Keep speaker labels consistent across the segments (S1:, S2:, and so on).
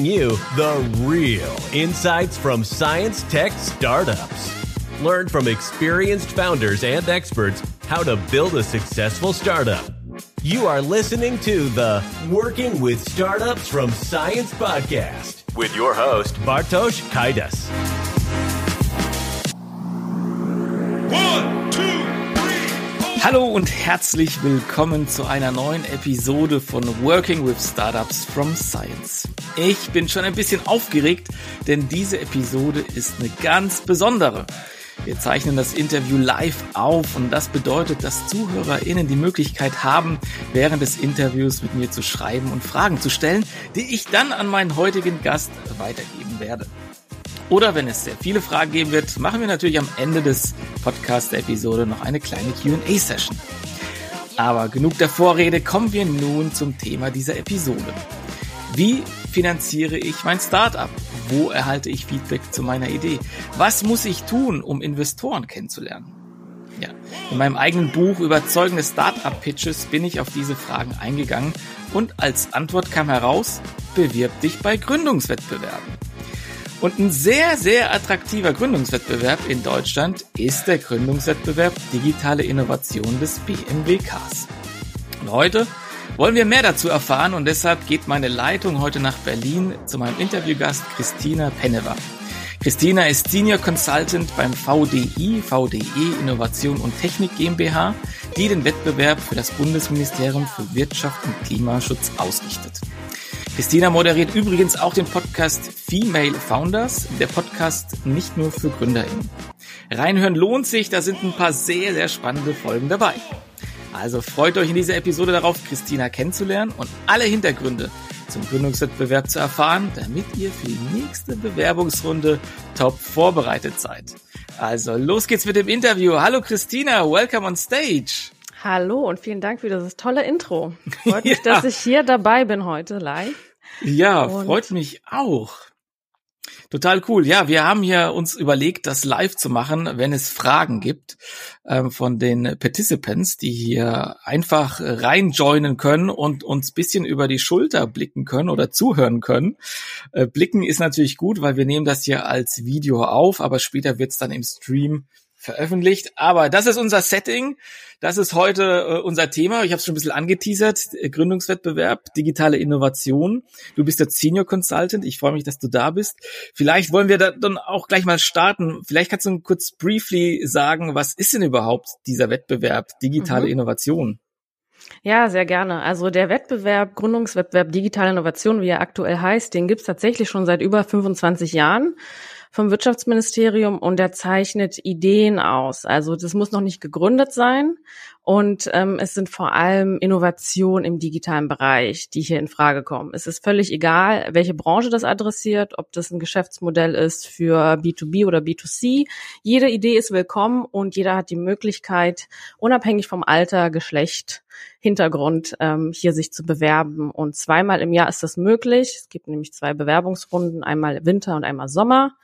S1: bringing you the real insights from science tech startups. Learn from experienced founders and experts how to build a successful startup. You are listening to the Working with Startups from Science podcast with your host, Bartosz Kaidas.
S2: Hallo und herzlich willkommen zu einer neuen Episode von Working with Startups from Science. Ich bin schon ein bisschen aufgeregt, denn diese Episode ist eine ganz besondere. Wir zeichnen das Interview live auf und das bedeutet, dass ZuhörerInnen die Möglichkeit haben, während des Interviews mit mir zu schreiben und Fragen zu stellen, die ich dann an meinen heutigen Gast weitergeben werde. Oder wenn es sehr viele Fragen geben wird, machen wir natürlich am Ende des Podcast-Episode noch eine kleine Q&A-Session. Aber genug der Vorrede, kommen wir nun zum Thema dieser Episode. Wie finanziere ich mein Startup? Wo erhalte ich Feedback zu meiner Idee? Was muss ich tun, um Investoren kennenzulernen? Ja, in meinem eigenen Buch Überzeugende Startup-Pitches bin ich auf diese Fragen eingegangen und als Antwort kam heraus, bewirb dich bei Gründungswettbewerben. Und ein sehr, sehr attraktiver Gründungswettbewerb in Deutschland ist der Gründungswettbewerb Digitale Innovation des BMWKs. Und heute wollen wir mehr dazu erfahren und deshalb geht meine Leitung heute nach Berlin zu meinem Interviewgast Christina Pennewa. Christina ist Senior Consultant beim VDI, VDE Innovation und Technik GmbH, die den Wettbewerb für das Bundesministerium für Wirtschaft und Klimaschutz ausrichtet. Christina moderiert übrigens auch den Podcast Female Founders, der Podcast nicht nur für GründerInnen. Reinhören lohnt sich, da sind ein paar sehr, sehr spannende Folgen dabei. Also freut euch in dieser Episode darauf, Christina kennenzulernen und alle Hintergründe zum Gründungswettbewerb zu erfahren, damit ihr für die nächste Bewerbungsrunde top vorbereitet seid. Also los geht's mit dem Interview. Hallo Christina, welcome on stage.
S3: Hallo und vielen Dank für dieses tolle Intro. Freut mich, ja. dass ich hier dabei bin heute live.
S2: Ja, und freut mich auch. Total cool. Ja, wir haben hier uns überlegt, das live zu machen, wenn es Fragen gibt ähm, von den Participants, die hier einfach reinjoinen können und uns bisschen über die Schulter blicken können oder zuhören können. Äh, blicken ist natürlich gut, weil wir nehmen das hier als Video auf, aber später wird's dann im Stream veröffentlicht. Aber das ist unser Setting. Das ist heute äh, unser Thema. Ich habe es schon ein bisschen angeteasert. Gründungswettbewerb, digitale Innovation. Du bist der Senior Consultant. Ich freue mich, dass du da bist. Vielleicht wollen wir da dann auch gleich mal starten. Vielleicht kannst du kurz briefly sagen, was ist denn überhaupt dieser Wettbewerb digitale mhm. Innovation?
S3: Ja, sehr gerne. Also der Wettbewerb, Gründungswettbewerb Digitale Innovation, wie er aktuell heißt, den gibt's tatsächlich schon seit über 25 Jahren vom Wirtschaftsministerium und der zeichnet Ideen aus. Also das muss noch nicht gegründet sein und ähm, es sind vor allem Innovationen im digitalen Bereich, die hier in Frage kommen. Es ist völlig egal, welche Branche das adressiert, ob das ein Geschäftsmodell ist für B2B oder B2C. Jede Idee ist willkommen und jeder hat die Möglichkeit, unabhängig vom Alter, Geschlecht, Hintergrund ähm, hier sich zu bewerben. Und zweimal im Jahr ist das möglich. Es gibt nämlich zwei Bewerbungsrunden, einmal Winter und einmal Sommer.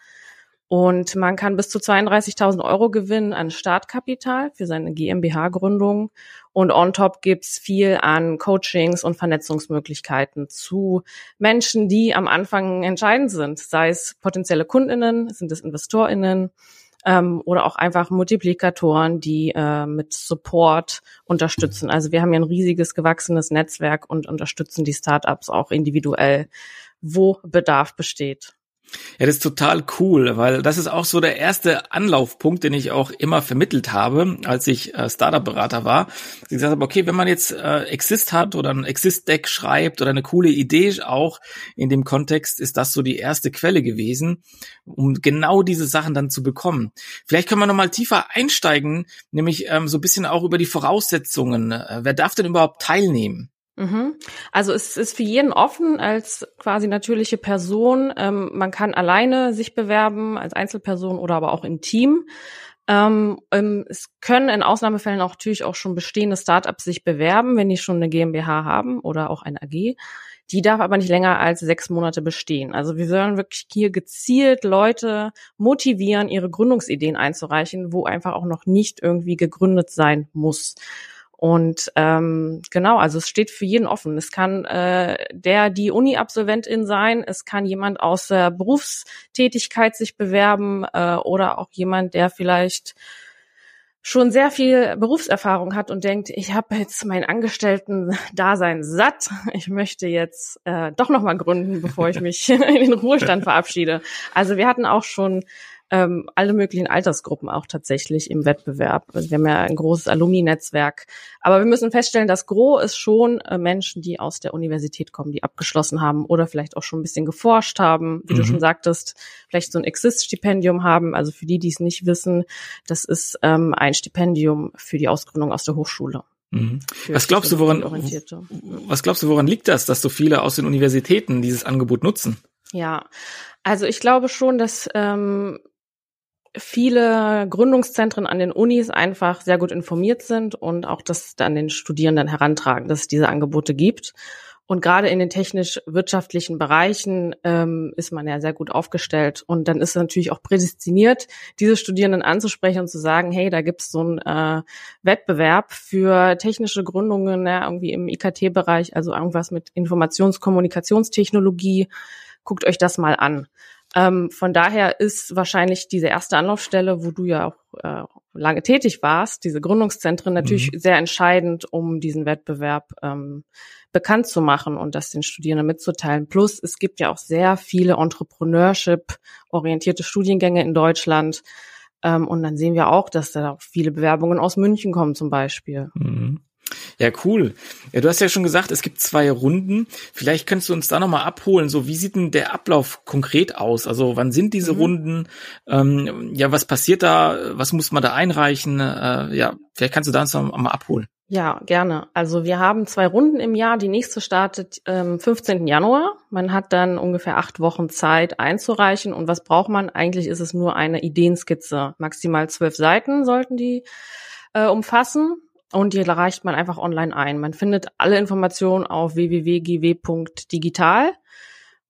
S3: Und man kann bis zu 32.000 Euro gewinnen an Startkapital für seine GmbH-Gründung. Und on top gibt's viel an Coachings und Vernetzungsmöglichkeiten zu Menschen, die am Anfang entscheidend sind, sei es potenzielle Kundinnen, sind es Investorinnen ähm, oder auch einfach Multiplikatoren, die äh, mit Support unterstützen. Also wir haben ja ein riesiges gewachsenes Netzwerk und unterstützen die Startups auch individuell, wo Bedarf besteht.
S2: Ja, das ist total cool, weil das ist auch so der erste Anlaufpunkt, den ich auch immer vermittelt habe, als ich äh, Startup-Berater war. Ich gesagt habe, okay, wenn man jetzt äh, Exist hat oder ein Exist-Deck schreibt oder eine coole Idee auch in dem Kontext, ist das so die erste Quelle gewesen, um genau diese Sachen dann zu bekommen. Vielleicht können wir nochmal tiefer einsteigen, nämlich ähm, so ein bisschen auch über die Voraussetzungen. Äh, wer darf denn überhaupt teilnehmen?
S3: Mhm. Also es ist für jeden offen als quasi natürliche Person. Ähm, man kann alleine sich bewerben als Einzelperson oder aber auch im Team. Ähm, ähm, es können in Ausnahmefällen auch natürlich auch schon bestehende Startups sich bewerben, wenn die schon eine GmbH haben oder auch eine AG. Die darf aber nicht länger als sechs Monate bestehen. Also wir sollen wirklich hier gezielt Leute motivieren, ihre Gründungsideen einzureichen, wo einfach auch noch nicht irgendwie gegründet sein muss. Und ähm, genau, also es steht für jeden offen. Es kann äh, der, die Uni-Absolventin sein, es kann jemand aus der Berufstätigkeit sich bewerben äh, oder auch jemand, der vielleicht schon sehr viel Berufserfahrung hat und denkt, ich habe jetzt mein Angestellten-Dasein satt. Ich möchte jetzt äh, doch noch mal gründen, bevor ich mich in den Ruhestand verabschiede. Also wir hatten auch schon ähm, alle möglichen Altersgruppen auch tatsächlich im Wettbewerb. Also wir haben ja ein großes Alumni-Netzwerk. Aber wir müssen feststellen, das Gros ist schon äh, Menschen, die aus der Universität kommen, die abgeschlossen haben oder vielleicht auch schon ein bisschen geforscht haben, wie mhm. du schon sagtest, vielleicht so ein Exist-Stipendium haben. Also für die, die es nicht wissen, das ist ähm, ein Stipendium für die Ausgründung aus der Hochschule.
S2: Mhm. Was glaubst du, woran, was glaubst du, woran liegt das, dass so viele aus den Universitäten dieses Angebot nutzen?
S3: Ja, also ich glaube schon, dass ähm, viele Gründungszentren an den Unis einfach sehr gut informiert sind und auch das dann den Studierenden herantragen, dass es diese Angebote gibt. Und gerade in den technisch-wirtschaftlichen Bereichen ähm, ist man ja sehr gut aufgestellt. Und dann ist es natürlich auch prädestiniert, diese Studierenden anzusprechen und zu sagen, hey, da gibt's so einen äh, Wettbewerb für technische Gründungen, ja, irgendwie im IKT-Bereich, also irgendwas mit Informationskommunikationstechnologie. Guckt euch das mal an. Ähm, von daher ist wahrscheinlich diese erste Anlaufstelle, wo du ja auch äh, lange tätig warst, diese Gründungszentren natürlich mhm. sehr entscheidend, um diesen Wettbewerb ähm, bekannt zu machen und das den Studierenden mitzuteilen. Plus es gibt ja auch sehr viele Entrepreneurship-orientierte Studiengänge in Deutschland. Ähm, und dann sehen wir auch, dass da auch viele Bewerbungen aus München kommen zum Beispiel.
S2: Mhm. Ja, cool. Ja, du hast ja schon gesagt, es gibt zwei Runden. Vielleicht könntest du uns da nochmal abholen. So, wie sieht denn der Ablauf konkret aus? Also, wann sind diese mhm. Runden? Ähm, ja, was passiert da? Was muss man da einreichen? Äh, ja, vielleicht kannst du da uns nochmal abholen.
S3: Ja, gerne. Also wir haben zwei Runden im Jahr. Die nächste startet ähm, 15. Januar. Man hat dann ungefähr acht Wochen Zeit einzureichen. Und was braucht man? Eigentlich ist es nur eine Ideenskizze. Maximal zwölf Seiten sollten die äh, umfassen und die reicht man einfach online ein. Man findet alle Informationen auf www.gw.digital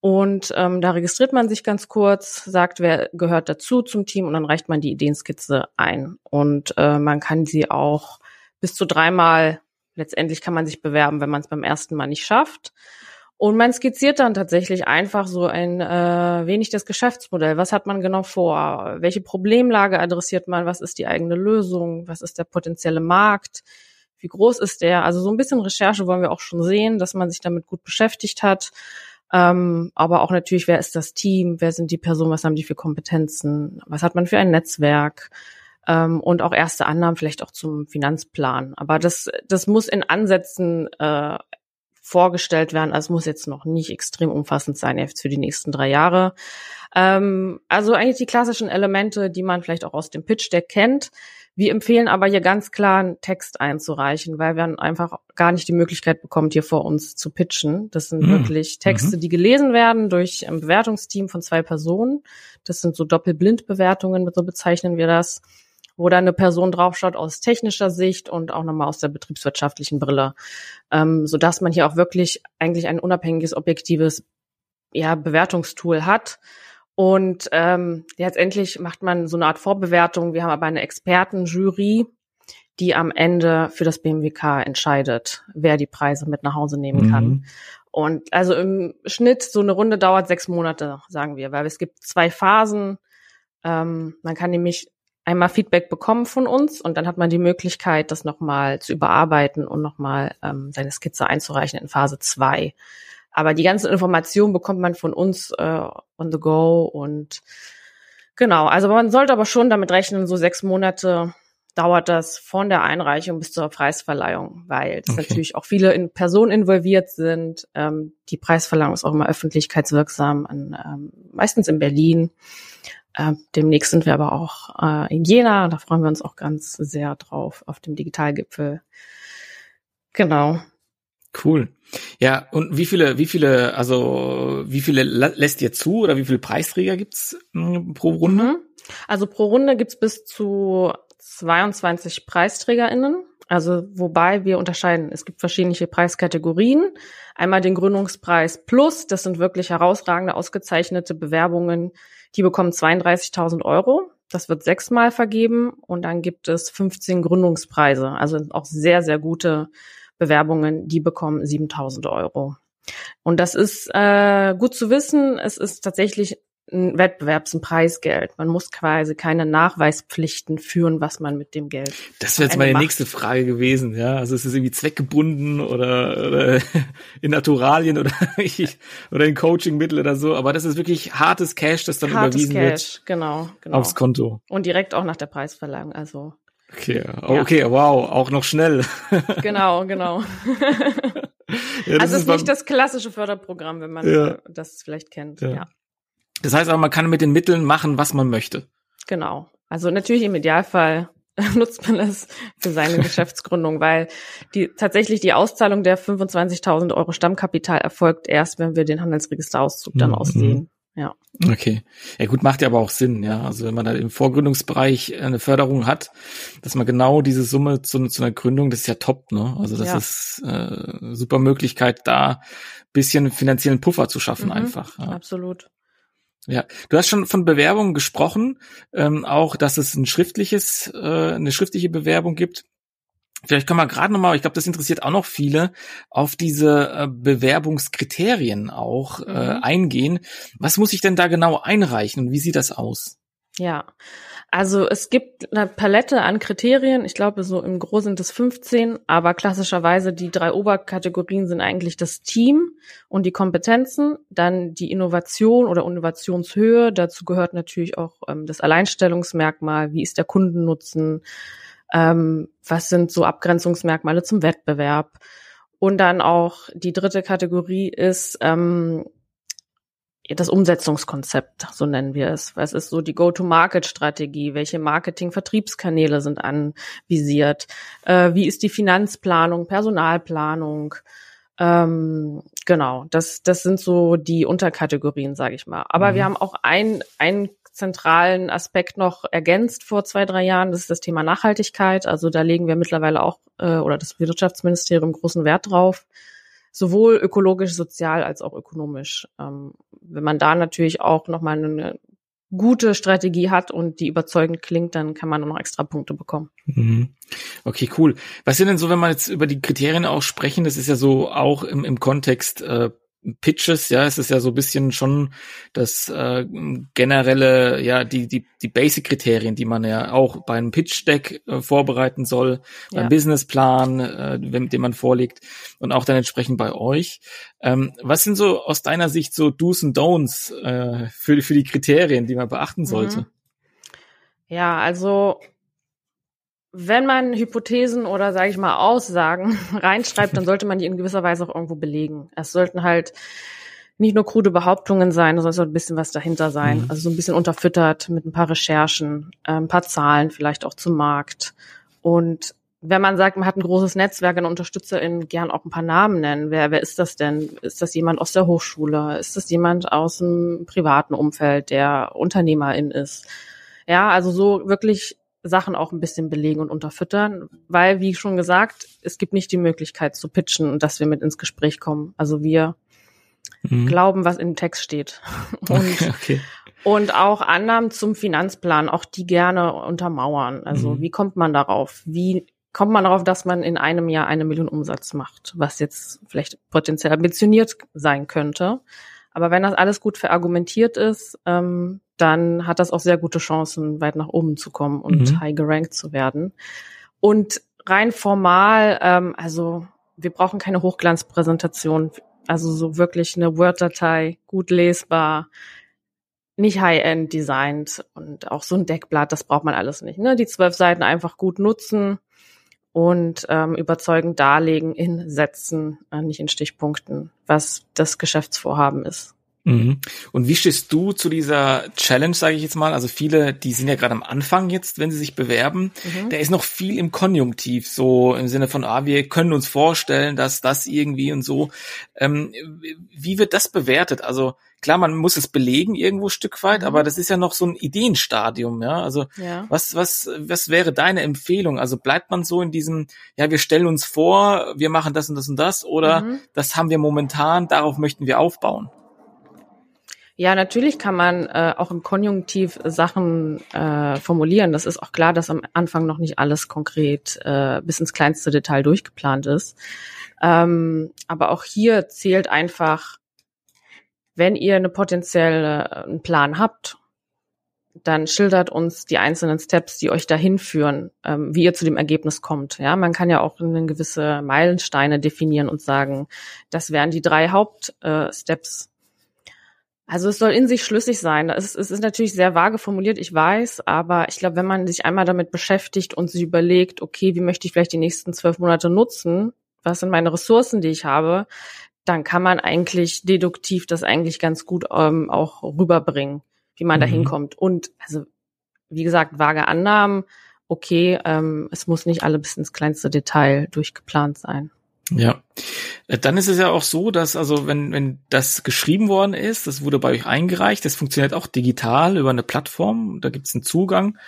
S3: und ähm, da registriert man sich ganz kurz, sagt, wer gehört dazu zum Team und dann reicht man die Ideenskizze ein. Und äh, man kann sie auch bis zu dreimal, letztendlich kann man sich bewerben, wenn man es beim ersten Mal nicht schafft. Und man skizziert dann tatsächlich einfach so ein äh, wenig das Geschäftsmodell. Was hat man genau vor? Welche Problemlage adressiert man? Was ist die eigene Lösung? Was ist der potenzielle Markt? Wie groß ist der? Also so ein bisschen Recherche wollen wir auch schon sehen, dass man sich damit gut beschäftigt hat. Ähm, aber auch natürlich, wer ist das Team? Wer sind die Personen? Was haben die für Kompetenzen? Was hat man für ein Netzwerk? Ähm, und auch erste Annahmen vielleicht auch zum Finanzplan. Aber das, das muss in Ansätzen äh, vorgestellt werden. Also es muss jetzt noch nicht extrem umfassend sein, jetzt für die nächsten drei Jahre. Ähm, also eigentlich die klassischen Elemente, die man vielleicht auch aus dem Pitch Deck kennt. Wir empfehlen aber hier ganz klar einen Text einzureichen, weil wir einfach gar nicht die Möglichkeit bekommen, hier vor uns zu pitchen. Das sind mhm. wirklich Texte, die gelesen werden durch ein Bewertungsteam von zwei Personen. Das sind so Doppelblindbewertungen, so bezeichnen wir das wo da eine Person draufschaut aus technischer Sicht und auch nochmal aus der betriebswirtschaftlichen Brille, ähm, so dass man hier auch wirklich eigentlich ein unabhängiges, objektives ja, Bewertungstool hat. Und ähm, letztendlich macht man so eine Art Vorbewertung. Wir haben aber eine Expertenjury, die am Ende für das BMWK entscheidet, wer die Preise mit nach Hause nehmen kann. Mhm. Und also im Schnitt so eine Runde dauert sechs Monate, sagen wir, weil es gibt zwei Phasen. Ähm, man kann nämlich einmal Feedback bekommen von uns und dann hat man die Möglichkeit, das nochmal zu überarbeiten und nochmal ähm, seine Skizze einzureichen in Phase zwei. Aber die ganzen Informationen bekommt man von uns äh, on the go und genau, also man sollte aber schon damit rechnen, so sechs Monate dauert das von der Einreichung bis zur Preisverleihung, weil es okay. natürlich auch viele in Personen involviert sind. Ähm, die Preisverleihung ist auch immer öffentlichkeitswirksam, an, ähm, meistens in Berlin. Äh, demnächst sind wir aber auch äh, in Jena. Da freuen wir uns auch ganz sehr drauf auf dem Digitalgipfel. Genau.
S2: Cool. Ja, und wie viele, wie viele, also wie viele lässt ihr zu oder wie viele Preisträger gibt's hm, pro Runde? Mhm.
S3: Also pro Runde gibt's bis zu 22 PreisträgerInnen. Also wobei wir unterscheiden, es gibt verschiedene Preiskategorien. Einmal den Gründungspreis Plus, das sind wirklich herausragende, ausgezeichnete Bewerbungen, die bekommen 32.000 Euro. Das wird sechsmal vergeben und dann gibt es 15 Gründungspreise. Also auch sehr, sehr gute Bewerbungen, die bekommen 7000 Euro. Und das ist äh, gut zu wissen. Es ist tatsächlich ein Wettbewerbs-, ein Preisgeld. Man muss quasi keine Nachweispflichten führen, was man mit dem Geld.
S2: Das wäre jetzt meine macht. nächste Frage gewesen, ja. Also ist es irgendwie zweckgebunden oder, oder in Naturalien oder, oder in Coachingmittel oder so. Aber das ist wirklich hartes Cash, das dann hartes überwiesen Cash, wird.
S3: Genau, genau.
S2: Aufs Konto.
S3: Und direkt auch nach der Preisverleihung. Also.
S2: Okay, okay, ja. wow, auch noch schnell.
S3: genau, genau. ja, also es ist nicht das klassische Förderprogramm, wenn man ja. das vielleicht kennt. Ja.
S2: Das heißt aber, man kann mit den Mitteln machen, was man möchte.
S3: Genau. Also natürlich im Idealfall nutzt man es für seine Geschäftsgründung, weil die tatsächlich die Auszahlung der 25.000 Euro Stammkapital erfolgt erst, wenn wir den Handelsregisterauszug dann mhm. aussehen. Ja.
S2: Okay. Ja gut, macht ja aber auch Sinn, ja. Also wenn man da im Vorgründungsbereich eine Förderung hat, dass man genau diese Summe zu, zu einer Gründung, das ist ja top, ne? Also das ja. ist äh, super Möglichkeit, da bisschen finanziellen Puffer zu schaffen
S3: mhm,
S2: einfach. Ja.
S3: Absolut.
S2: Ja, du hast schon von Bewerbungen gesprochen, ähm, auch dass es ein schriftliches, äh, eine schriftliche Bewerbung gibt. Vielleicht können wir gerade nochmal, ich glaube, das interessiert auch noch viele, auf diese äh, Bewerbungskriterien auch äh, mhm. eingehen. Was muss ich denn da genau einreichen und wie sieht das aus?
S3: Ja, also es gibt eine Palette an Kriterien. Ich glaube, so im Großen sind es 15, aber klassischerweise die drei Oberkategorien sind eigentlich das Team und die Kompetenzen, dann die Innovation oder Innovationshöhe. Dazu gehört natürlich auch ähm, das Alleinstellungsmerkmal, wie ist der Kundennutzen, ähm, was sind so Abgrenzungsmerkmale zum Wettbewerb. Und dann auch die dritte Kategorie ist, ähm, das Umsetzungskonzept, so nennen wir es. Was ist so die Go-to-Market-Strategie? Welche Marketing-Vertriebskanäle sind anvisiert? Äh, wie ist die Finanzplanung, Personalplanung? Ähm, genau, das, das sind so die Unterkategorien, sage ich mal. Aber mhm. wir haben auch ein, einen zentralen Aspekt noch ergänzt vor zwei, drei Jahren. Das ist das Thema Nachhaltigkeit. Also da legen wir mittlerweile auch, äh, oder das Wirtschaftsministerium großen Wert drauf sowohl ökologisch, sozial als auch ökonomisch. Ähm, wenn man da natürlich auch nochmal eine gute Strategie hat und die überzeugend klingt, dann kann man noch extra Punkte bekommen.
S2: Mhm. Okay, cool. Was sind denn so, wenn man jetzt über die Kriterien auch sprechen, das ist ja so auch im, im Kontext äh, Pitches, ja, es ist ja so ein bisschen schon das äh, generelle, ja, die, die, die Basic-Kriterien, die man ja auch bei einem Pitch-Deck äh, vorbereiten soll, ja. beim Businessplan, äh, den man vorlegt und auch dann entsprechend bei euch. Ähm, was sind so aus deiner Sicht so Do's und Don'ts äh, für, für die Kriterien, die man beachten mhm. sollte?
S3: Ja, also wenn man Hypothesen oder sage ich mal Aussagen reinschreibt, dann sollte man die in gewisser Weise auch irgendwo belegen. Es sollten halt nicht nur krude Behauptungen sein, sondern es soll ein bisschen was dahinter sein. Mhm. Also so ein bisschen unterfüttert mit ein paar Recherchen, äh, ein paar Zahlen vielleicht auch zum Markt. Und wenn man sagt, man hat ein großes Netzwerk an UnterstützerInnen, gern auch ein paar Namen nennen. Wer, wer ist das denn? Ist das jemand aus der Hochschule? Ist das jemand aus dem privaten Umfeld, der Unternehmerin ist? Ja, also so wirklich Sachen auch ein bisschen belegen und unterfüttern, weil, wie schon gesagt, es gibt nicht die Möglichkeit zu pitchen und dass wir mit ins Gespräch kommen. Also wir mhm. glauben, was im Text steht. Und, okay. und auch Annahmen zum Finanzplan, auch die gerne untermauern. Also mhm. wie kommt man darauf? Wie kommt man darauf, dass man in einem Jahr eine Million Umsatz macht, was jetzt vielleicht potenziell ambitioniert sein könnte. Aber wenn das alles gut verargumentiert ist, ähm, dann hat das auch sehr gute Chancen, weit nach oben zu kommen und mhm. high gerankt zu werden. Und rein formal, ähm, also wir brauchen keine Hochglanzpräsentation, also so wirklich eine Word-Datei, gut lesbar, nicht high-end designt und auch so ein Deckblatt, das braucht man alles nicht. Ne? Die zwölf Seiten einfach gut nutzen und ähm, überzeugend darlegen in Sätzen, äh, nicht in Stichpunkten, was das Geschäftsvorhaben ist.
S2: Mhm. Und wie stehst du zu dieser Challenge, sage ich jetzt mal? Also viele, die sind ja gerade am Anfang jetzt, wenn sie sich bewerben. Mhm. Da ist noch viel im Konjunktiv, so im Sinne von, ah, wir können uns vorstellen, dass das irgendwie und so. Ähm, wie wird das bewertet? Also klar, man muss es belegen irgendwo Stück weit, mhm. aber das ist ja noch so ein Ideenstadium, ja. Also ja. was, was, was wäre deine Empfehlung? Also bleibt man so in diesem, ja, wir stellen uns vor, wir machen das und das und das, oder mhm. das haben wir momentan, darauf möchten wir aufbauen?
S3: Ja, natürlich kann man äh, auch im Konjunktiv Sachen äh, formulieren. Das ist auch klar, dass am Anfang noch nicht alles konkret äh, bis ins kleinste Detail durchgeplant ist. Ähm, aber auch hier zählt einfach, wenn ihr eine potenzielle äh, einen Plan habt, dann schildert uns die einzelnen Steps, die euch dahin führen, ähm, wie ihr zu dem Ergebnis kommt. Ja, man kann ja auch eine gewisse Meilensteine definieren und sagen, das wären die drei Hauptsteps. Äh, also es soll in sich schlüssig sein. Es, es ist natürlich sehr vage formuliert, ich weiß, aber ich glaube, wenn man sich einmal damit beschäftigt und sich überlegt, okay, wie möchte ich vielleicht die nächsten zwölf Monate nutzen, was sind meine Ressourcen, die ich habe, dann kann man eigentlich deduktiv das eigentlich ganz gut ähm, auch rüberbringen, wie man mhm. da hinkommt. Und also, wie gesagt, vage Annahmen, okay, ähm, es muss nicht alle bis ins kleinste Detail durchgeplant sein.
S2: Ja, äh, dann ist es ja auch so, dass also wenn wenn das geschrieben worden ist, das wurde bei euch eingereicht, das funktioniert auch digital über eine Plattform, da gibt es einen Zugang,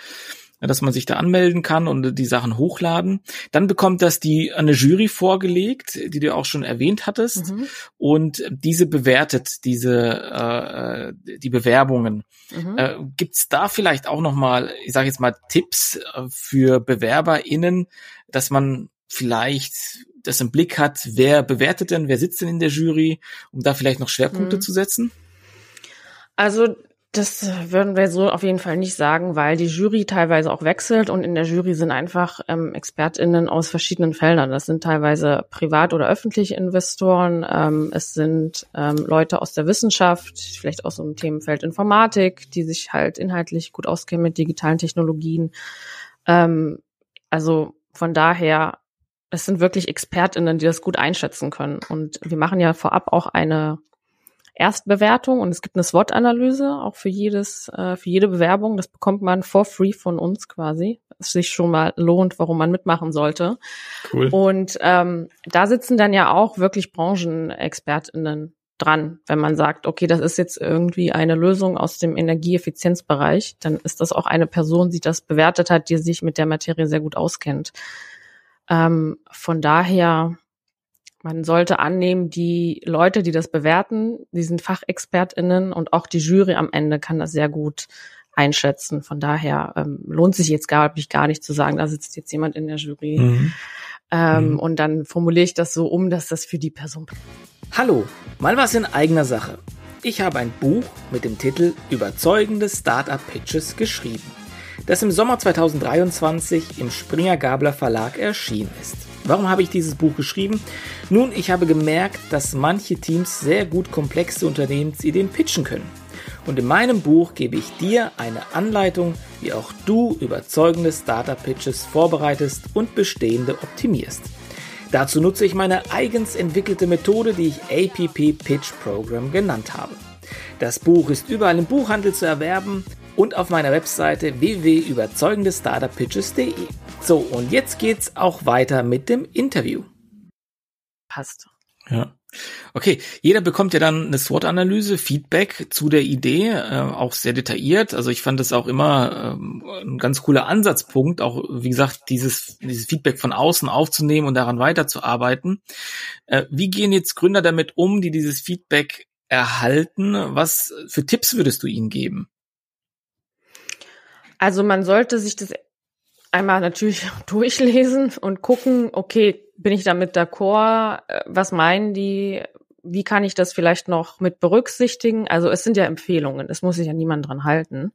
S2: dass man sich da anmelden kann und die Sachen hochladen. Dann bekommt das die eine Jury vorgelegt, die du auch schon erwähnt hattest, mhm. und diese bewertet diese äh, die Bewerbungen. Mhm. Äh, Gibt da vielleicht auch noch mal, ich sage jetzt mal Tipps äh, für BewerberInnen, dass man vielleicht das im Blick hat, wer bewertet denn, wer sitzt denn in der Jury, um da vielleicht noch Schwerpunkte mhm. zu setzen?
S3: Also das würden wir so auf jeden Fall nicht sagen, weil die Jury teilweise auch wechselt und in der Jury sind einfach ähm, ExpertInnen aus verschiedenen Feldern. Das sind teilweise privat- oder öffentliche Investoren, ähm, es sind ähm, Leute aus der Wissenschaft, vielleicht aus dem Themenfeld Informatik, die sich halt inhaltlich gut auskennen mit digitalen Technologien. Ähm, also von daher es sind wirklich ExpertInnen, die das gut einschätzen können. Und wir machen ja vorab auch eine Erstbewertung und es gibt eine SWOT-Analyse auch für jedes, äh, für jede Bewerbung. Das bekommt man for free von uns quasi. Es sich schon mal lohnt, warum man mitmachen sollte. Cool. Und ähm, da sitzen dann ja auch wirklich BranchenexpertInnen dran. Wenn man sagt, okay, das ist jetzt irgendwie eine Lösung aus dem Energieeffizienzbereich, dann ist das auch eine Person, die das bewertet hat, die sich mit der Materie sehr gut auskennt. Ähm, von daher, man sollte annehmen, die Leute, die das bewerten, die sind FachexpertInnen und auch die Jury am Ende kann das sehr gut einschätzen. Von daher ähm, lohnt sich jetzt, glaube ich, gar nicht zu sagen, da sitzt jetzt jemand in der Jury. Mhm. Ähm, mhm. Und dann formuliere ich das so um, dass das für die Person.
S2: Hallo, mal was in eigener Sache. Ich habe ein Buch mit dem Titel Überzeugende Startup Pitches geschrieben das im Sommer 2023 im Springer Gabler Verlag erschienen ist. Warum habe ich dieses Buch geschrieben? Nun, ich habe gemerkt, dass manche Teams sehr gut komplexe Unternehmensideen pitchen können. Und in meinem Buch gebe ich dir eine Anleitung, wie auch du überzeugende Startup-Pitches vorbereitest und bestehende optimierst. Dazu nutze ich meine eigens entwickelte Methode, die ich APP Pitch Program genannt habe. Das Buch ist überall im Buchhandel zu erwerben und auf meiner Webseite www.überzeugendestartuppitches.de. So, und jetzt geht's auch weiter mit dem Interview.
S3: Passt.
S2: Ja. Okay, jeder bekommt ja dann eine SWOT-Analyse, Feedback zu der Idee, äh, auch sehr detailliert. Also ich fand das auch immer ähm, ein ganz cooler Ansatzpunkt, auch wie gesagt, dieses, dieses Feedback von außen aufzunehmen und daran weiterzuarbeiten. Äh, wie gehen jetzt Gründer damit um, die dieses Feedback erhalten? Was für Tipps würdest du ihnen geben?
S3: Also man sollte sich das einmal natürlich durchlesen und gucken, okay, bin ich damit d'accord? Äh, was meinen die? Wie kann ich das vielleicht noch mit berücksichtigen? Also es sind ja Empfehlungen, es muss sich ja niemand dran halten.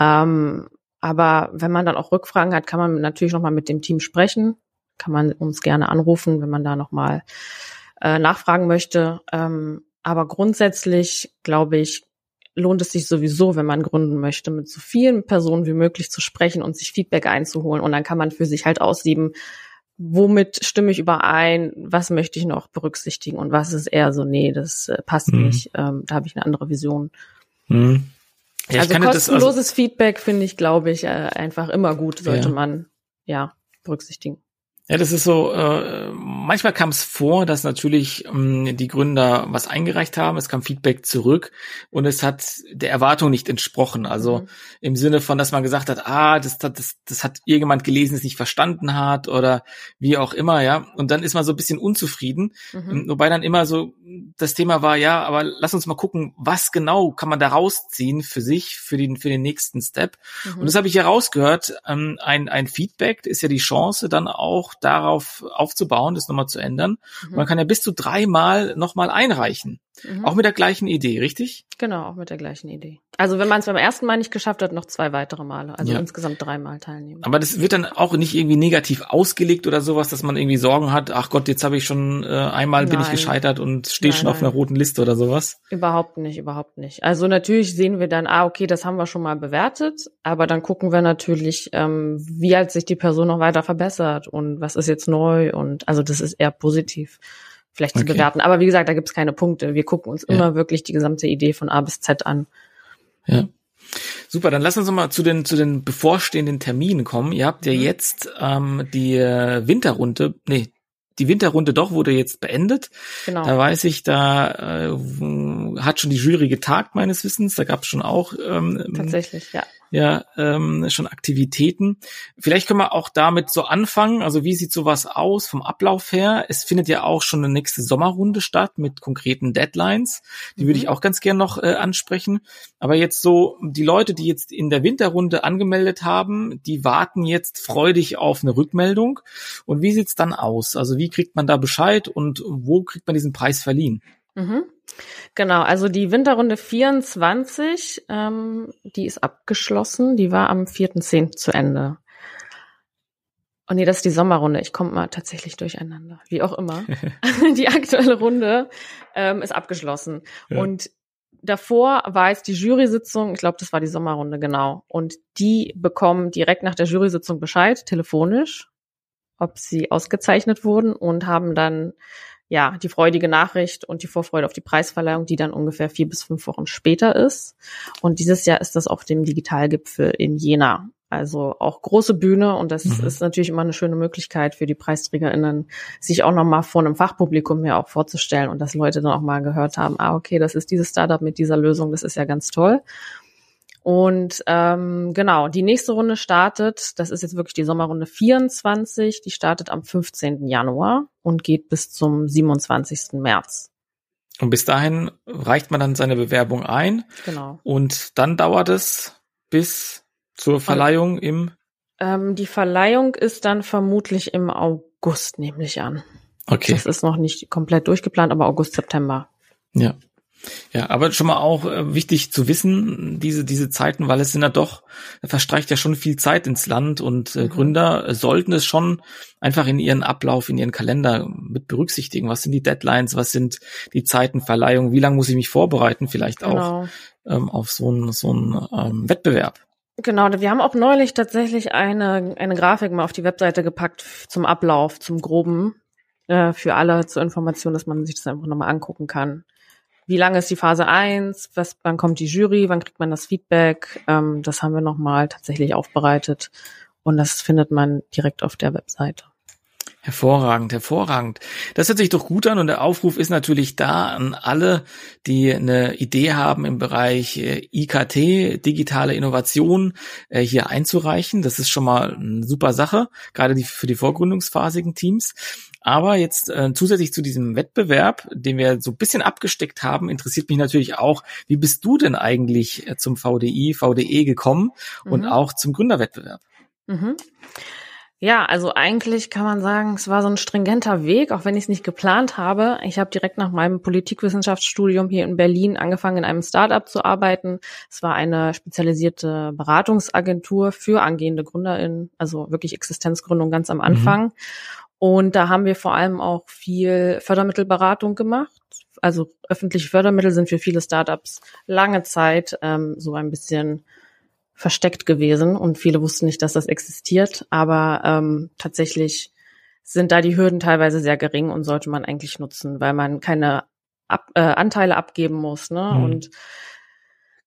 S3: Ähm, aber wenn man dann auch Rückfragen hat, kann man natürlich nochmal mit dem Team sprechen. Kann man uns gerne anrufen, wenn man da nochmal äh, nachfragen möchte. Ähm, aber grundsätzlich, glaube ich, lohnt es sich sowieso, wenn man gründen möchte, mit so vielen Personen wie möglich zu sprechen und sich Feedback einzuholen. Und dann kann man für sich halt aussieben, womit stimme ich überein, was möchte ich noch berücksichtigen und was ist eher so, nee, das äh, passt mhm. nicht, ähm, da habe ich eine andere Vision. Mhm. Ja, also kostenloses also Feedback finde ich, glaube ich, äh, einfach immer gut, sollte ja. man ja berücksichtigen.
S2: Ja, das ist so, äh, manchmal kam es vor, dass natürlich ähm, die Gründer was eingereicht haben, es kam Feedback zurück und es hat der Erwartung nicht entsprochen. Also mhm. im Sinne von, dass man gesagt hat, ah, das, das, das hat irgendjemand gelesen, das nicht verstanden hat oder wie auch immer, ja. Und dann ist man so ein bisschen unzufrieden. Mhm. Ähm, wobei dann immer so das Thema war, ja, aber lass uns mal gucken, was genau kann man da rausziehen für sich, für den, für den nächsten Step. Mhm. Und das habe ich ja rausgehört. Ähm, ein, ein Feedback ist ja die Chance, dann auch darauf aufzubauen, das nochmal zu ändern. Mhm. Man kann ja bis zu dreimal nochmal einreichen. Mhm. Auch mit der gleichen Idee, richtig?
S3: Genau, auch mit der gleichen Idee. Also wenn man es beim ersten Mal nicht geschafft hat, noch zwei weitere Male. Also ja. insgesamt dreimal teilnehmen.
S2: Aber das wird dann auch nicht irgendwie negativ ausgelegt oder sowas, dass man irgendwie Sorgen hat, ach Gott, jetzt habe ich schon äh, einmal nein. bin ich gescheitert und stehe schon nein. auf einer roten Liste oder sowas.
S3: Überhaupt nicht, überhaupt nicht. Also natürlich sehen wir dann, ah, okay, das haben wir schon mal bewertet, aber dann gucken wir natürlich, ähm, wie hat sich die Person noch weiter verbessert und was ist jetzt neu und also das ist eher positiv vielleicht zu okay. bewerten. Aber wie gesagt, da gibt es keine Punkte. Wir gucken uns ja. immer wirklich die gesamte Idee von A bis Z an.
S2: Ja. Super, dann lass uns mal zu den zu den bevorstehenden Terminen kommen. Ihr habt ja mhm. jetzt ähm, die äh, Winterrunde, nee, die Winterrunde doch wurde jetzt beendet. Genau. Da weiß ich, da äh, hat schon die Jury getagt meines Wissens. Da gab es schon auch
S3: ähm, tatsächlich, ja
S2: ja ähm, schon Aktivitäten. Vielleicht können wir auch damit so anfangen. Also wie sieht sowas aus vom Ablauf her? Es findet ja auch schon eine nächste Sommerrunde statt mit konkreten Deadlines. Die mhm. würde ich auch ganz gern noch äh, ansprechen. Aber jetzt so die Leute, die jetzt in der Winterrunde angemeldet haben, die warten jetzt freudig auf eine Rückmeldung. Und wie sieht's dann aus? Also wie kriegt man da Bescheid und wo kriegt man diesen Preis verliehen?
S3: Mhm. Genau, also die Winterrunde 24, ähm, die ist abgeschlossen. Die war am 4.10. zu Ende. Oh nee, das ist die Sommerrunde. Ich komme mal tatsächlich durcheinander. Wie auch immer. die aktuelle Runde ähm, ist abgeschlossen. Ja. Und davor war jetzt die Jury-Sitzung, ich glaube, das war die Sommerrunde, genau. Und die bekommen direkt nach der Jury-Sitzung Bescheid, telefonisch, ob sie ausgezeichnet wurden und haben dann ja, die freudige Nachricht und die Vorfreude auf die Preisverleihung, die dann ungefähr vier bis fünf Wochen später ist. Und dieses Jahr ist das auf dem Digitalgipfel in Jena. Also auch große Bühne und das mhm. ist natürlich immer eine schöne Möglichkeit für die PreisträgerInnen, sich auch nochmal vor einem Fachpublikum hier auch vorzustellen und dass Leute dann auch mal gehört haben, ah, okay, das ist dieses Startup mit dieser Lösung, das ist ja ganz toll. Und ähm, genau, die nächste Runde startet, das ist jetzt wirklich die Sommerrunde 24, die startet am 15. Januar und geht bis zum 27. März.
S2: Und bis dahin reicht man dann seine Bewerbung ein.
S3: Genau.
S2: Und dann dauert es bis zur Verleihung im.
S3: Ähm, die Verleihung ist dann vermutlich im August, nehme ich an. Okay. Das ist noch nicht komplett durchgeplant, aber August, September.
S2: Ja. Ja, aber schon mal auch äh, wichtig zu wissen, diese, diese Zeiten, weil es sind ja doch, verstreicht ja schon viel Zeit ins Land und äh, mhm. Gründer sollten es schon einfach in ihren Ablauf, in ihren Kalender mit berücksichtigen. Was sind die Deadlines, was sind die Zeitenverleihungen, wie lange muss ich mich vorbereiten, vielleicht auch genau. ähm, auf so einen so einen ähm, Wettbewerb.
S3: Genau, wir haben auch neulich tatsächlich eine, eine Grafik mal auf die Webseite gepackt zum Ablauf, zum Groben, äh, für alle zur Information, dass man sich das einfach nochmal angucken kann wie lange ist die Phase 1, was, wann kommt die Jury, wann kriegt man das Feedback. Ähm, das haben wir nochmal tatsächlich aufbereitet und das findet man direkt auf der Webseite.
S2: Hervorragend, hervorragend. Das hört sich doch gut an und der Aufruf ist natürlich da an alle, die eine Idee haben im Bereich äh, IKT, digitale Innovation, äh, hier einzureichen. Das ist schon mal eine super Sache, gerade die, für die vorgründungsphasigen Teams. Aber jetzt äh, zusätzlich zu diesem Wettbewerb, den wir so ein bisschen abgesteckt haben, interessiert mich natürlich auch, wie bist du denn eigentlich äh, zum VDI, VDE gekommen mhm. und auch zum Gründerwettbewerb?
S3: Mhm. Ja, also eigentlich kann man sagen, es war so ein stringenter Weg, auch wenn ich es nicht geplant habe. Ich habe direkt nach meinem Politikwissenschaftsstudium hier in Berlin angefangen, in einem Startup zu arbeiten. Es war eine spezialisierte Beratungsagentur für angehende GründerInnen, also wirklich Existenzgründung ganz am mhm. Anfang. Mhm. Und da haben wir vor allem auch viel Fördermittelberatung gemacht. Also öffentliche Fördermittel sind für viele Startups lange Zeit ähm, so ein bisschen versteckt gewesen und viele wussten nicht, dass das existiert. Aber ähm, tatsächlich sind da die Hürden teilweise sehr gering und sollte man eigentlich nutzen, weil man keine Ab äh, Anteile abgeben muss. Ne? Mhm. Und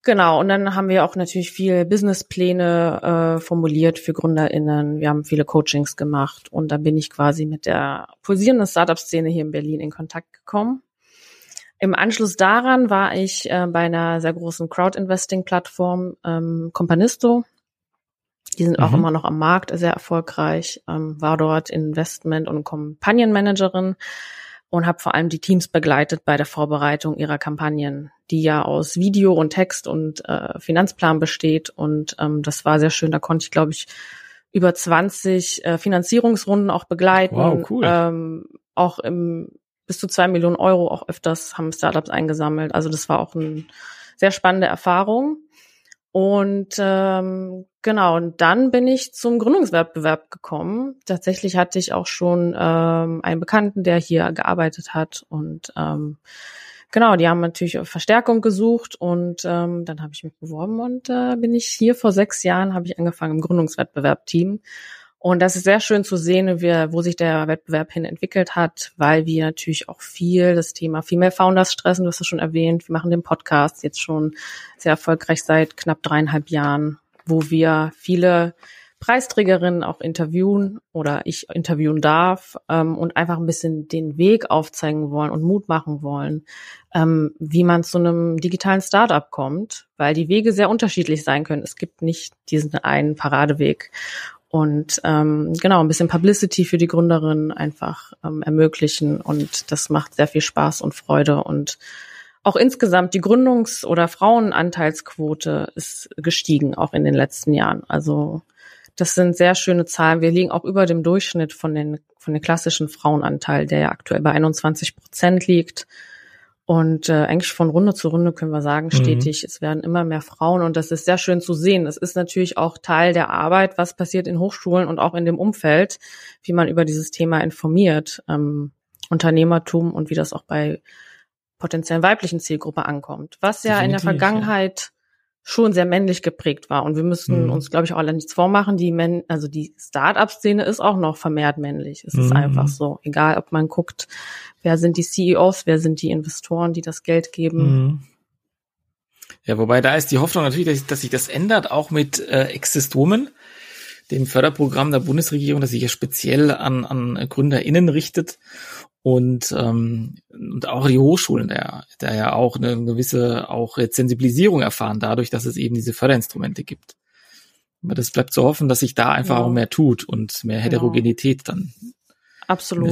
S3: Genau, und dann haben wir auch natürlich viel Businesspläne äh, formuliert für GründerInnen. Wir haben viele Coachings gemacht und da bin ich quasi mit der pulsierenden Startup-Szene hier in Berlin in Kontakt gekommen. Im Anschluss daran war ich äh, bei einer sehr großen Crowd-Investing-Plattform, ähm, Companisto. Die sind mhm. auch immer noch am Markt sehr erfolgreich, ähm, war dort Investment- und Companion-Managerin und habe vor allem die Teams begleitet bei der Vorbereitung ihrer Kampagnen, die ja aus Video und Text und äh, Finanzplan besteht. Und ähm, das war sehr schön. Da konnte ich, glaube ich, über 20 äh, Finanzierungsrunden auch begleiten.
S2: Wow, cool.
S3: Ähm, auch im bis zu zwei Millionen Euro auch öfters haben Startups eingesammelt. Also das war auch eine sehr spannende Erfahrung. Und ähm, genau, und dann bin ich zum Gründungswettbewerb gekommen. Tatsächlich hatte ich auch schon ähm, einen Bekannten, der hier gearbeitet hat. Und ähm, genau, die haben natürlich Verstärkung gesucht und ähm, dann habe ich mich beworben und äh, bin ich hier vor sechs Jahren, habe ich angefangen im Gründungswettbewerb-Team. Und das ist sehr schön zu sehen, wie, wo sich der Wettbewerb hin entwickelt hat, weil wir natürlich auch viel das Thema Female Founders stressen, du hast es schon erwähnt. Wir machen den Podcast jetzt schon sehr erfolgreich seit knapp dreieinhalb Jahren, wo wir viele Preisträgerinnen auch interviewen oder ich interviewen darf ähm, und einfach ein bisschen den Weg aufzeigen wollen und Mut machen wollen, ähm, wie man zu einem digitalen Startup kommt, weil die Wege sehr unterschiedlich sein können. Es gibt nicht diesen einen Paradeweg und ähm, genau ein bisschen Publicity für die Gründerin einfach ähm, ermöglichen und das macht sehr viel Spaß und Freude und auch insgesamt die Gründungs- oder Frauenanteilsquote ist gestiegen auch in den letzten Jahren. Also das sind sehr schöne Zahlen. Wir liegen auch über dem Durchschnitt von den von den klassischen Frauenanteil, der ja aktuell bei 21 Prozent liegt. Und äh, eigentlich von Runde zu Runde können wir sagen, stetig, mhm. es werden immer mehr Frauen und das ist sehr schön zu sehen. Das ist natürlich auch Teil der Arbeit, was passiert in Hochschulen und auch in dem Umfeld, wie man über dieses Thema informiert, ähm, Unternehmertum und wie das auch bei potenziellen weiblichen Zielgruppe ankommt. Was ja Definitiv, in der Vergangenheit schon sehr männlich geprägt war. Und wir müssen mhm. uns, glaube ich, auch alle nichts vormachen. Die Men also die Start-up-Szene ist auch noch vermehrt männlich. Es ist mhm. einfach so. Egal, ob man guckt, wer sind die CEOs, wer sind die Investoren, die das Geld geben. Mhm.
S2: Ja, wobei da ist die Hoffnung natürlich, dass, dass sich das ändert, auch mit äh, Exist Woman, dem Förderprogramm der Bundesregierung, das sich ja speziell an, an GründerInnen richtet und ähm, und auch die Hochschulen, der, der ja auch eine gewisse auch Sensibilisierung erfahren dadurch, dass es eben diese Förderinstrumente gibt. Aber das bleibt zu hoffen, dass sich da einfach ja. auch mehr tut und mehr genau. Heterogenität genau. dann
S3: Absolut.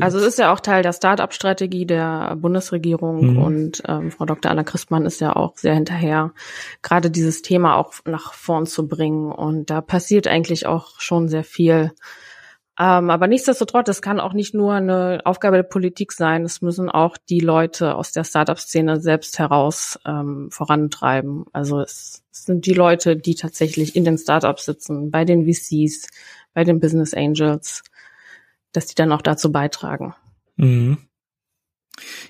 S3: Also es ist ja auch Teil der Start-up-Strategie der Bundesregierung mhm. und ähm, Frau Dr. Anna Christmann ist ja auch sehr hinterher, gerade dieses Thema auch nach vorn zu bringen. Und da passiert eigentlich auch schon sehr viel. Ähm, aber nichtsdestotrotz, es kann auch nicht nur eine Aufgabe der Politik sein, es müssen auch die Leute aus der Startup-Szene selbst heraus ähm, vorantreiben. Also es, es sind die Leute, die tatsächlich in den Startups sitzen, bei den VCs, bei den Business Angels, dass die dann auch dazu beitragen.
S2: Mhm.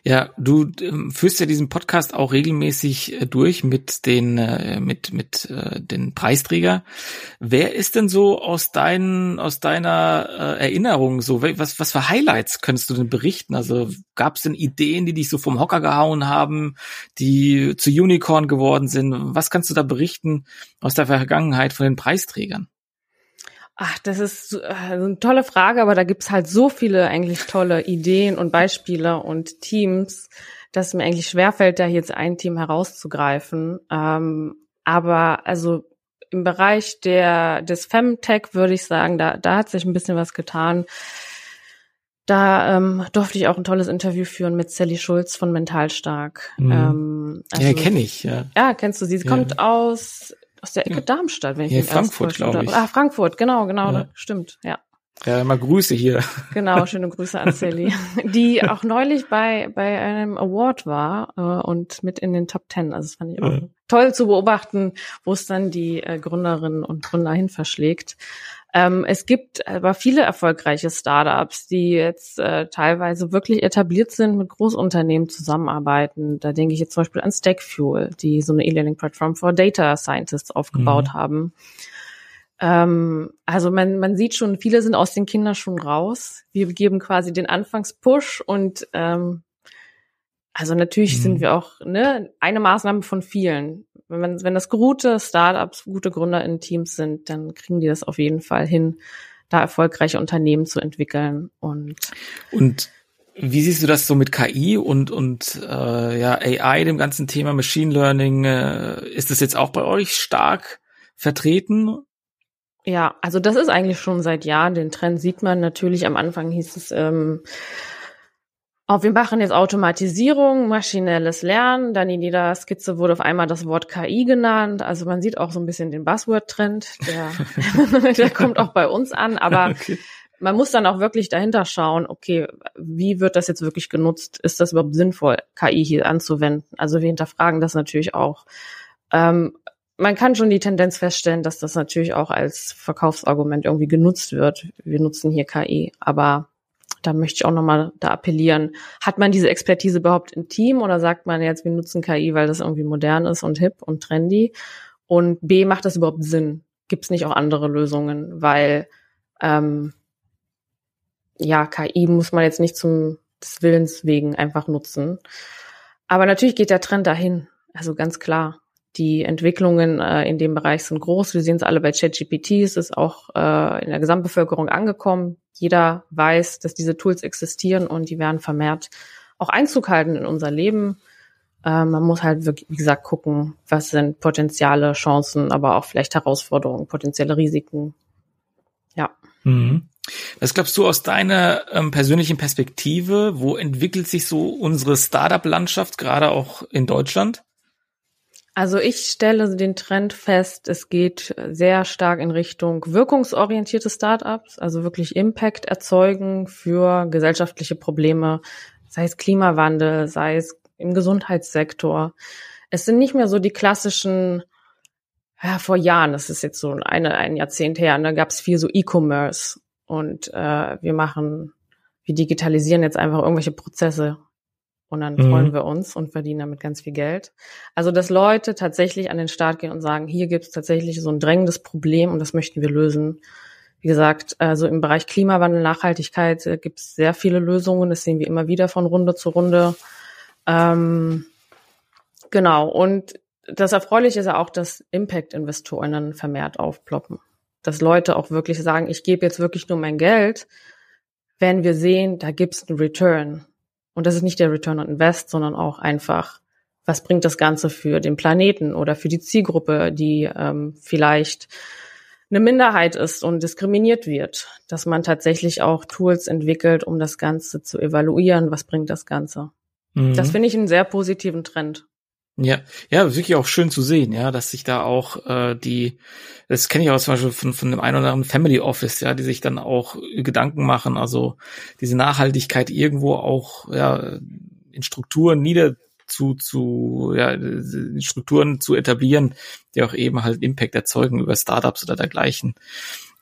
S2: Ja, du ähm, führst ja diesen Podcast auch regelmäßig äh, durch mit den äh, mit mit äh, den Preisträger. Wer ist denn so aus deinen aus deiner äh, Erinnerung so was was für Highlights könntest du denn berichten? Also gab es denn Ideen, die dich so vom Hocker gehauen haben, die zu Unicorn geworden sind? Was kannst du da berichten aus der Vergangenheit von den Preisträgern?
S3: Ach, das ist äh, eine tolle Frage, aber da gibt's halt so viele eigentlich tolle Ideen und Beispiele und Teams, dass es mir eigentlich schwerfällt, da jetzt ein Team herauszugreifen. Ähm, aber also im Bereich der des Femtech würde ich sagen, da, da hat sich ein bisschen was getan. Da ähm, durfte ich auch ein tolles Interview führen mit Sally Schulz von Mentalstark.
S2: Mhm. Ähm, also, ja, kenne ich, ja.
S3: Ja, kennst du sie? Sie ja. kommt aus aus der Ecke ja. Darmstadt, wenn ich
S2: ja, Frankfurt, glaube ich.
S3: Ah, Frankfurt, genau, genau, ja. stimmt, ja.
S2: Ja, mal Grüße hier.
S3: Genau, schöne Grüße an Sally, die auch neulich bei bei einem Award war äh, und mit in den Top Ten. Also das fand ich auch ja. toll zu beobachten, wo es dann die äh, Gründerinnen und Gründer hin verschlägt. Ähm, es gibt aber viele erfolgreiche Startups, die jetzt äh, teilweise wirklich etabliert sind, mit Großunternehmen zusammenarbeiten. Da denke ich jetzt zum Beispiel an Stackfuel, die so eine E-Learning-Plattform für Data Scientists aufgebaut mhm. haben. Ähm, also man, man sieht schon, viele sind aus den Kinderschuhen raus. Wir geben quasi den Anfangspush und ähm, Also natürlich mhm. sind wir auch ne, eine Maßnahme von vielen. Wenn, man, wenn das gute Startups, gute Gründer in Teams sind, dann kriegen die das auf jeden Fall hin, da erfolgreiche Unternehmen zu entwickeln. Und,
S2: und wie siehst du das so mit KI und und äh, ja AI, dem ganzen Thema Machine Learning? Äh, ist das jetzt auch bei euch stark vertreten?
S3: Ja, also das ist eigentlich schon seit Jahren. Den Trend sieht man natürlich. Am Anfang hieß es ähm, Oh, wir machen jetzt Automatisierung, maschinelles Lernen. Dann in jeder Skizze wurde auf einmal das Wort KI genannt. Also man sieht auch so ein bisschen den Buzzword-Trend. Der, der kommt auch bei uns an. Aber okay. man muss dann auch wirklich dahinter schauen, okay, wie wird das jetzt wirklich genutzt? Ist das überhaupt sinnvoll, KI hier anzuwenden? Also wir hinterfragen das natürlich auch. Ähm, man kann schon die Tendenz feststellen, dass das natürlich auch als Verkaufsargument irgendwie genutzt wird. Wir nutzen hier KI, aber da möchte ich auch nochmal da appellieren. Hat man diese Expertise überhaupt im Team oder sagt man jetzt, wir nutzen KI, weil das irgendwie modern ist und hip und trendy? Und B, macht das überhaupt Sinn? Gibt es nicht auch andere Lösungen? Weil ähm, ja, KI muss man jetzt nicht zum des Willens wegen einfach nutzen. Aber natürlich geht der Trend dahin. Also ganz klar. Die Entwicklungen äh, in dem Bereich sind groß. Wir sehen es alle bei ChatGPT. Es ist auch äh, in der Gesamtbevölkerung angekommen. Jeder weiß, dass diese Tools existieren und die werden vermehrt auch Einzug halten in unser Leben. Äh, man muss halt, wirklich, wie gesagt, gucken, was sind potenzielle Chancen, aber auch vielleicht Herausforderungen, potenzielle Risiken. Ja.
S2: Mhm. Was glaubst du aus deiner ähm, persönlichen Perspektive? Wo entwickelt sich so unsere Startup-Landschaft, gerade auch in Deutschland?
S3: Also ich stelle den Trend fest, es geht sehr stark in Richtung wirkungsorientierte Startups, also wirklich Impact erzeugen für gesellschaftliche Probleme, sei es Klimawandel, sei es im Gesundheitssektor. Es sind nicht mehr so die klassischen, ja, vor Jahren, das ist jetzt so eine, ein Jahrzehnt her, da gab es viel so E-Commerce und äh, wir machen, wir digitalisieren jetzt einfach irgendwelche Prozesse und dann mhm. freuen wir uns und verdienen damit ganz viel Geld. Also, dass Leute tatsächlich an den Start gehen und sagen, hier gibt es tatsächlich so ein drängendes Problem und das möchten wir lösen. Wie gesagt, also im Bereich Klimawandel, Nachhaltigkeit äh, gibt es sehr viele Lösungen. Das sehen wir immer wieder von Runde zu Runde. Ähm, genau. Und das Erfreuliche ist ja auch, dass Impact-Investoren dann vermehrt aufploppen. Dass Leute auch wirklich sagen, ich gebe jetzt wirklich nur mein Geld, wenn wir sehen, da gibt es einen Return. Und das ist nicht der Return on Invest, sondern auch einfach, was bringt das Ganze für den Planeten oder für die Zielgruppe, die ähm, vielleicht eine Minderheit ist und diskriminiert wird, dass man tatsächlich auch Tools entwickelt, um das Ganze zu evaluieren, was bringt das Ganze. Mhm. Das finde ich einen sehr positiven Trend.
S2: Ja, ja, wirklich auch schön zu sehen, ja, dass sich da auch äh, die, das kenne ich auch zum Beispiel von, von dem einen oder anderen Family Office, ja, die sich dann auch Gedanken machen, also diese Nachhaltigkeit irgendwo auch ja in Strukturen nieder zu, zu ja, in Strukturen zu etablieren, die auch eben halt Impact erzeugen über Startups oder dergleichen.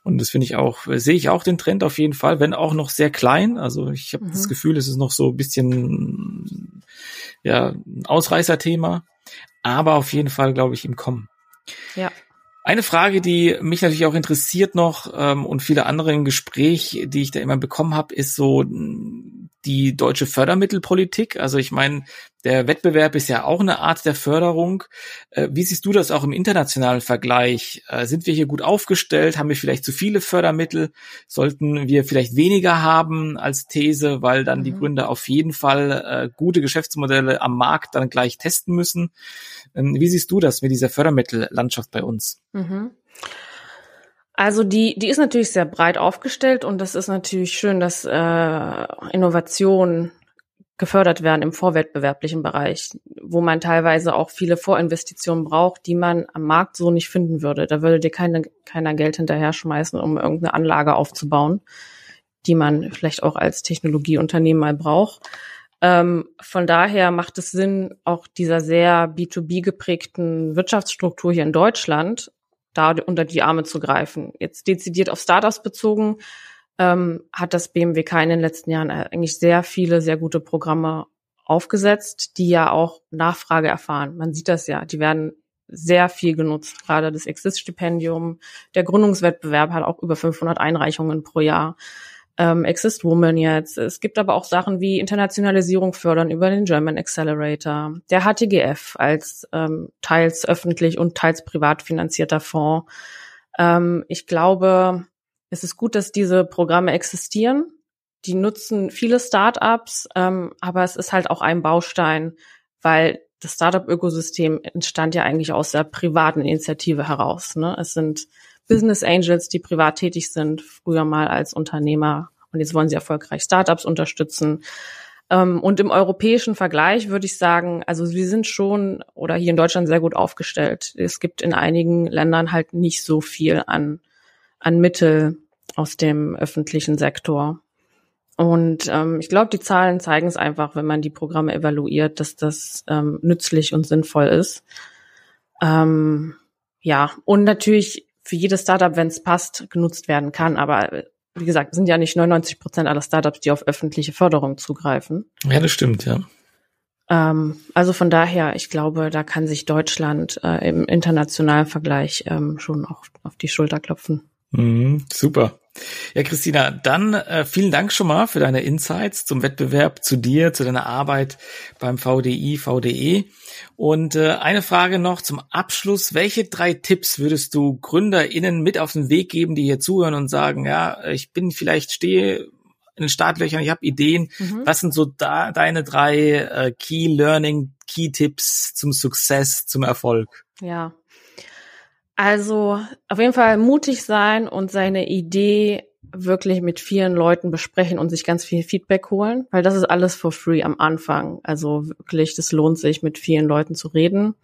S2: Und das finde ich auch, sehe ich auch den Trend auf jeden Fall, wenn auch noch sehr klein. Also ich habe mhm. das Gefühl, es ist noch so ein bisschen ja, ein Ausreißerthema, aber auf jeden Fall, glaube ich, im Kommen.
S3: Ja.
S2: Eine Frage, die mich natürlich auch interessiert noch ähm, und viele andere im Gespräch, die ich da immer bekommen habe, ist so die deutsche Fördermittelpolitik. Also ich meine, der Wettbewerb ist ja auch eine Art der Förderung. Äh, wie siehst du das auch im internationalen Vergleich? Äh, sind wir hier gut aufgestellt? Haben wir vielleicht zu viele Fördermittel? Sollten wir vielleicht weniger haben als These, weil dann mhm. die Gründer auf jeden Fall äh, gute Geschäftsmodelle am Markt dann gleich testen müssen? Ähm, wie siehst du das mit dieser Fördermittellandschaft bei uns?
S3: Mhm. Also die, die ist natürlich sehr breit aufgestellt und das ist natürlich schön, dass äh, Innovationen gefördert werden im vorwettbewerblichen Bereich, wo man teilweise auch viele Vorinvestitionen braucht, die man am Markt so nicht finden würde. Da würde dir keine, keiner Geld hinterher schmeißen, um irgendeine Anlage aufzubauen, die man vielleicht auch als Technologieunternehmen mal braucht. Ähm, von daher macht es Sinn, auch dieser sehr B2B geprägten Wirtschaftsstruktur hier in Deutschland da unter die Arme zu greifen. Jetzt dezidiert auf Startups bezogen, ähm, hat das BMWK in den letzten Jahren eigentlich sehr viele, sehr gute Programme aufgesetzt, die ja auch Nachfrage erfahren. Man sieht das ja, die werden sehr viel genutzt. Gerade das Exist-Stipendium, der Gründungswettbewerb hat auch über 500 Einreichungen pro Jahr. Ähm, Exist Woman jetzt. Es gibt aber auch Sachen wie Internationalisierung fördern über den German Accelerator, der HTGF als ähm, teils öffentlich und teils privat finanzierter Fonds. Ähm, ich glaube, es ist gut, dass diese Programme existieren. Die nutzen viele Startups, ähm, aber es ist halt auch ein Baustein, weil das Startup-Ökosystem entstand ja eigentlich aus der privaten Initiative heraus. Ne? Es sind Business Angels, die privat tätig sind, früher mal als Unternehmer und jetzt wollen sie erfolgreich Startups unterstützen. Ähm, und im europäischen Vergleich würde ich sagen, also wir sind schon oder hier in Deutschland sehr gut aufgestellt. Es gibt in einigen Ländern halt nicht so viel an, an Mittel aus dem öffentlichen Sektor. Und ähm, ich glaube, die Zahlen zeigen es einfach, wenn man die Programme evaluiert, dass das ähm, nützlich und sinnvoll ist. Ähm, ja, und natürlich für jedes Startup, wenn es passt, genutzt werden kann. Aber äh, wie gesagt, sind ja nicht 99 Prozent aller Startups, die auf öffentliche Förderung zugreifen.
S2: Ja, das stimmt, ja.
S3: Ähm, also von daher, ich glaube, da kann sich Deutschland äh, im internationalen Vergleich ähm, schon auch auf die Schulter klopfen.
S2: Mhm, super. Ja, Christina, dann äh, vielen Dank schon mal für deine Insights zum Wettbewerb, zu dir, zu deiner Arbeit beim VDI, VDE. Und äh, eine Frage noch zum Abschluss. Welche drei Tipps würdest du GründerInnen mit auf den Weg geben, die hier zuhören und sagen, ja, ich bin vielleicht stehe in den Startlöchern, ich habe Ideen. Mhm. Was sind so da, deine drei äh, Key Learning, Key Tipps zum Success, zum Erfolg?
S3: Ja, also auf jeden Fall mutig sein und seine Idee wirklich mit vielen Leuten besprechen und sich ganz viel Feedback holen, weil das ist alles for free am Anfang. Also wirklich, das lohnt sich, mit vielen Leuten zu reden.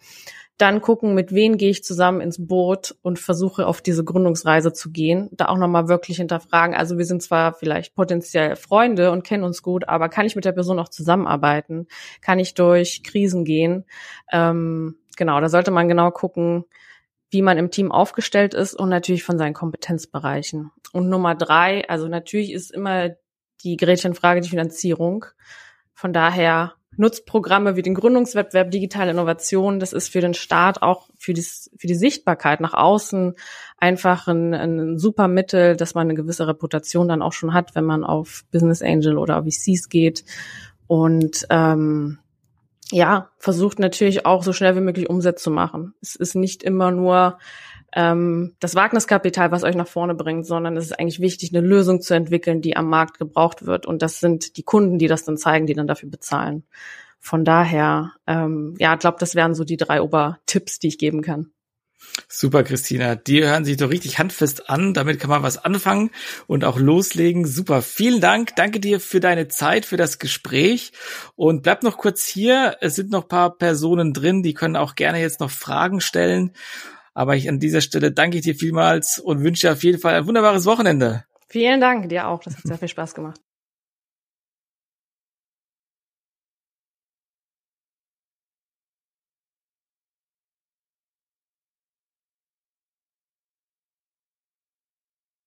S3: Dann gucken, mit wem gehe ich zusammen ins Boot und versuche auf diese Gründungsreise zu gehen. Da auch nochmal wirklich hinterfragen. Also wir sind zwar vielleicht potenziell Freunde und kennen uns gut, aber kann ich mit der Person auch zusammenarbeiten? Kann ich durch Krisen gehen? Ähm, genau, da sollte man genau gucken, wie man im Team aufgestellt ist und natürlich von seinen Kompetenzbereichen. Und Nummer drei, also natürlich ist immer die Gretchenfrage die Finanzierung. Von daher nutzt Programme wie den Gründungswettbewerb Digitale Innovation. Das ist für den Staat auch für die, für die Sichtbarkeit nach außen einfach ein, ein super Mittel, dass man eine gewisse Reputation dann auch schon hat, wenn man auf Business Angel oder VCs geht. Und ähm, ja, versucht natürlich auch so schnell wie möglich Umsatz zu machen. Es ist nicht immer nur ähm, das Wagniskapital, was euch nach vorne bringt, sondern es ist eigentlich wichtig, eine Lösung zu entwickeln, die am Markt gebraucht wird. Und das sind die Kunden, die das dann zeigen, die dann dafür bezahlen. Von daher, ähm, ja, ich glaube, das wären so die drei Obertipps, die ich geben kann.
S2: Super, Christina. Die hören sich doch richtig handfest an. Damit kann man was anfangen und auch loslegen. Super. Vielen Dank. Danke dir für deine Zeit, für das Gespräch. Und bleib noch kurz hier. Es sind noch paar Personen drin, die können auch gerne jetzt noch Fragen stellen. Aber ich an dieser Stelle danke ich dir vielmals und wünsche dir auf jeden Fall ein wunderbares Wochenende.
S3: Vielen Dank dir auch. Das hat sehr viel Spaß gemacht.